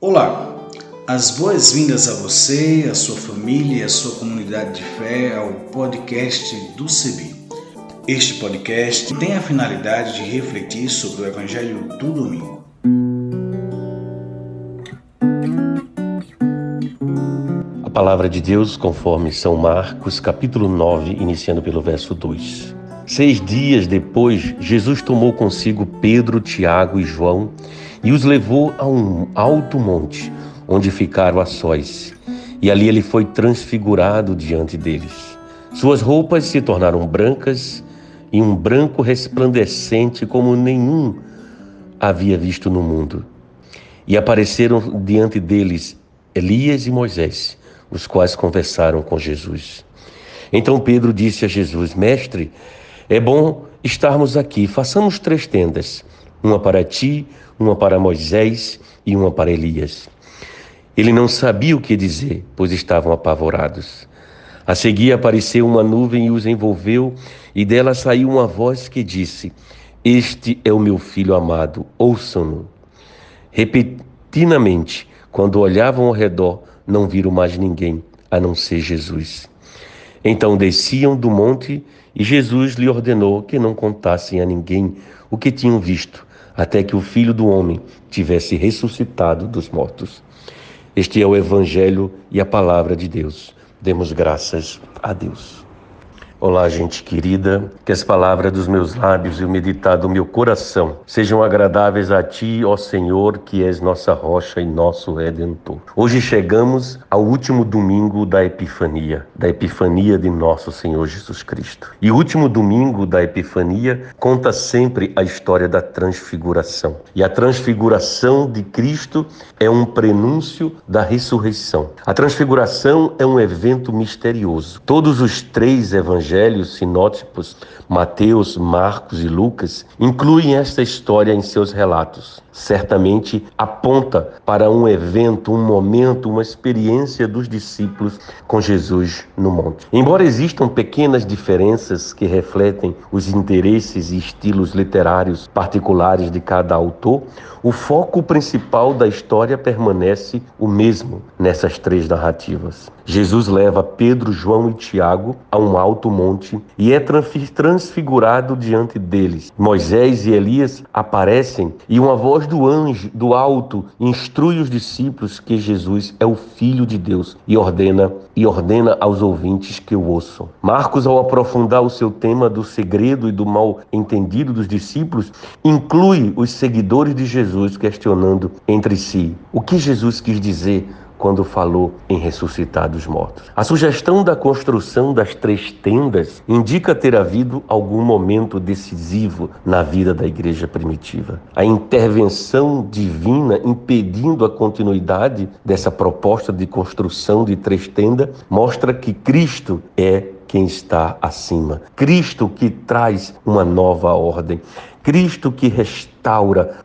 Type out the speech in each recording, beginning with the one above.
Olá, as boas-vindas a você, a sua família e a sua comunidade de fé ao podcast do CEBI. Este podcast tem a finalidade de refletir sobre o Evangelho do Domingo. A palavra de Deus, conforme São Marcos, capítulo 9, iniciando pelo verso 2. Seis dias depois, Jesus tomou consigo Pedro, Tiago e João e os levou a um alto monte, onde ficaram a sós. E ali ele foi transfigurado diante deles. Suas roupas se tornaram brancas e um branco resplandecente como nenhum havia visto no mundo. E apareceram diante deles Elias e Moisés, os quais conversaram com Jesus. Então Pedro disse a Jesus: Mestre, é bom estarmos aqui, façamos três tendas uma para ti, uma para Moisés e uma para Elias. Ele não sabia o que dizer, pois estavam apavorados. A seguir apareceu uma nuvem e os envolveu, e dela saiu uma voz que disse: Este é o meu filho amado, ouçam-no. Repentinamente, quando olhavam ao redor, não viram mais ninguém, a não ser Jesus. Então desciam do monte e Jesus lhe ordenou que não contassem a ninguém o que tinham visto, até que o Filho do Homem tivesse ressuscitado dos mortos. Este é o Evangelho e a palavra de Deus. Demos graças a Deus. Olá, gente querida, que as palavras dos meus lábios e o meditar do meu coração sejam agradáveis a Ti, ó Senhor, que és nossa rocha e nosso redentor. Hoje chegamos ao último domingo da Epifania, da Epifania de nosso Senhor Jesus Cristo. E o último domingo da Epifania conta sempre a história da transfiguração. E a transfiguração de Cristo é um prenúncio da ressurreição. A transfiguração é um evento misterioso. Todos os três evangelhos evangelhos sinóticos, Mateus, Marcos e Lucas, incluem esta história em seus relatos. Certamente aponta para um evento, um momento, uma experiência dos discípulos com Jesus no monte. Embora existam pequenas diferenças que refletem os interesses e estilos literários particulares de cada autor, o foco principal da história permanece o mesmo nessas três narrativas. Jesus leva Pedro, João e Tiago a um alto monte e é transfigurado diante deles. Moisés e Elias aparecem e uma voz do anjo do alto instrui os discípulos que Jesus é o filho de Deus e ordena e ordena aos ouvintes que o ouçam. Marcos ao aprofundar o seu tema do segredo e do mal entendido dos discípulos, inclui os seguidores de Jesus questionando entre si o que Jesus quis dizer quando falou em ressuscitar dos mortos. A sugestão da construção das três tendas indica ter havido algum momento decisivo na vida da igreja primitiva. A intervenção divina impedindo a continuidade dessa proposta de construção de três tendas mostra que Cristo é quem está acima. Cristo que traz uma nova ordem. Cristo que restaura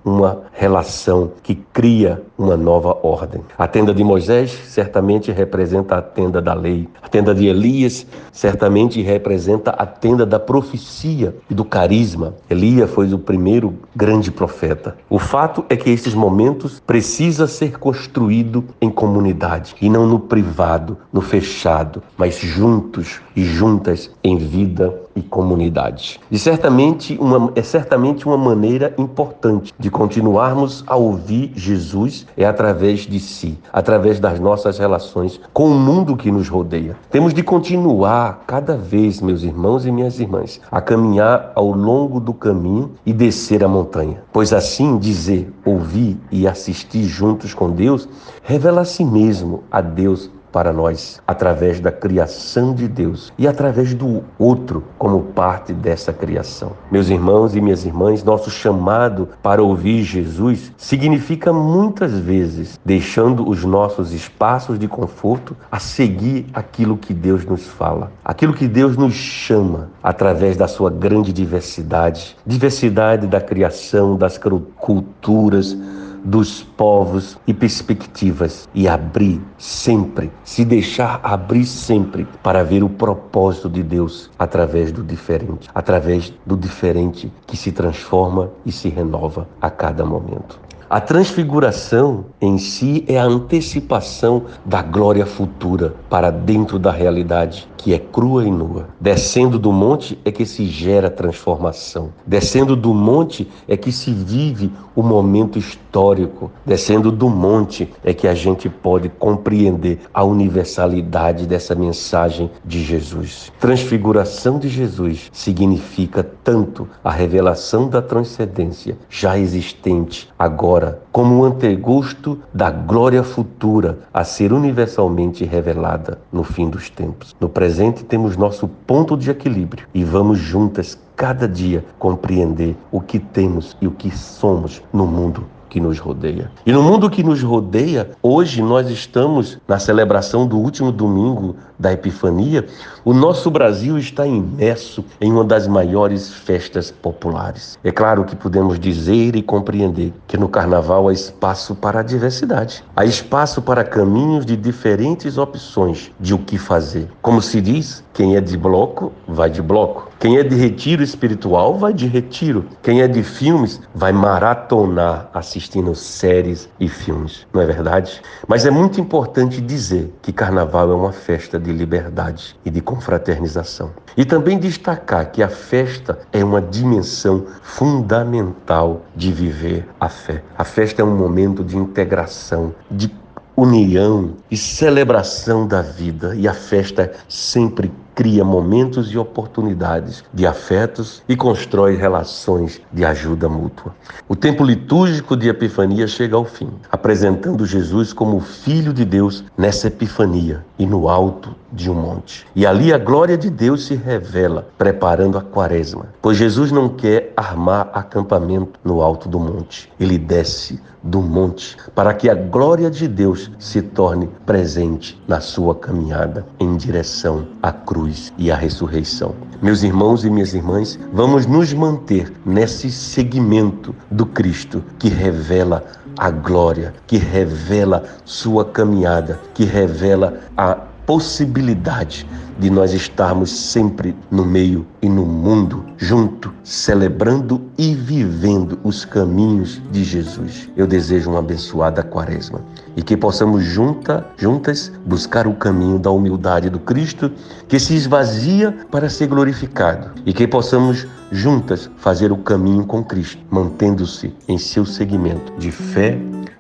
uma relação, que cria uma nova ordem. A tenda de Moisés certamente representa a tenda da lei. A tenda de Elias certamente representa a tenda da profecia e do carisma. Elias foi o primeiro grande profeta. O fato é que esses momentos precisa ser construído em comunidade e não no privado, no fechado, mas juntos e juntas em vida e comunidade. E certamente uma, é certamente uma maneira importante de continuarmos a ouvir Jesus é através de si, através das nossas relações com o mundo que nos rodeia. Temos de continuar cada vez, meus irmãos e minhas irmãs, a caminhar ao longo do caminho e descer a montanha. Pois assim dizer, ouvir e assistir juntos com Deus revela a si mesmo, a Deus para nós através da criação de Deus e através do outro como parte dessa criação. Meus irmãos e minhas irmãs, nosso chamado para ouvir Jesus significa muitas vezes deixando os nossos espaços de conforto a seguir aquilo que Deus nos fala, aquilo que Deus nos chama através da sua grande diversidade, diversidade da criação, das culturas, dos povos e perspectivas e abrir sempre, se deixar abrir sempre para ver o propósito de Deus através do diferente, através do diferente que se transforma e se renova a cada momento. A transfiguração em si é a antecipação da glória futura para dentro da realidade que é crua e nua. Descendo do monte é que se gera transformação. Descendo do monte é que se vive o momento histórico. Descendo do monte é que a gente pode compreender a universalidade dessa mensagem de Jesus. Transfiguração de Jesus significa tanto a revelação da transcendência já existente agora, como um antegosto da glória futura a ser universalmente revelada no fim dos tempos. No presente presente temos nosso ponto de equilíbrio e vamos juntas cada dia compreender o que temos e o que somos no mundo que nos rodeia. E no mundo que nos rodeia, hoje nós estamos na celebração do último domingo da Epifania. O nosso Brasil está imerso em uma das maiores festas populares. É claro que podemos dizer e compreender que no carnaval há espaço para a diversidade. Há espaço para caminhos de diferentes opções de o que fazer. Como se diz, quem é de bloco, vai de bloco. Quem é de retiro espiritual, vai de retiro. Quem é de filmes, vai maratonar assistindo séries e filmes. Não é verdade? Mas é muito importante dizer que carnaval é uma festa de liberdade e de confraternização. E também destacar que a festa é uma dimensão fundamental de viver a fé. A festa é um momento de integração, de união e celebração da vida, e a festa sempre cria momentos e oportunidades de afetos e constrói relações de ajuda mútua. O tempo litúrgico de Epifania chega ao fim, apresentando Jesus como Filho de Deus nessa Epifania e no alto de um monte. E ali a glória de Deus se revela, preparando a quaresma, pois Jesus não quer armar acampamento no alto do monte. Ele desce do monte para que a glória de Deus se torne presente na sua caminhada em direção à cruz e à ressurreição. Meus irmãos e minhas irmãs, vamos nos manter nesse segmento do Cristo que revela a glória, que revela sua caminhada, que revela a possibilidade de nós estarmos sempre no meio e no mundo, junto, celebrando e vivendo os caminhos de Jesus. Eu desejo uma abençoada quaresma e que possamos junta, juntas buscar o caminho da humildade do Cristo que se esvazia para ser glorificado e que possamos juntas fazer o caminho com Cristo, mantendo-se em seu segmento de fé,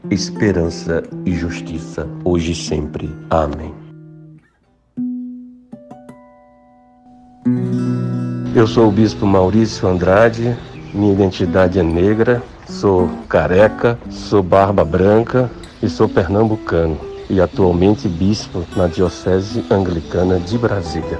esperança e justiça, hoje e sempre. Amém. Eu sou o Bispo Maurício Andrade, minha identidade é negra, sou careca, sou barba branca e sou pernambucano e atualmente bispo na Diocese Anglicana de Brasília.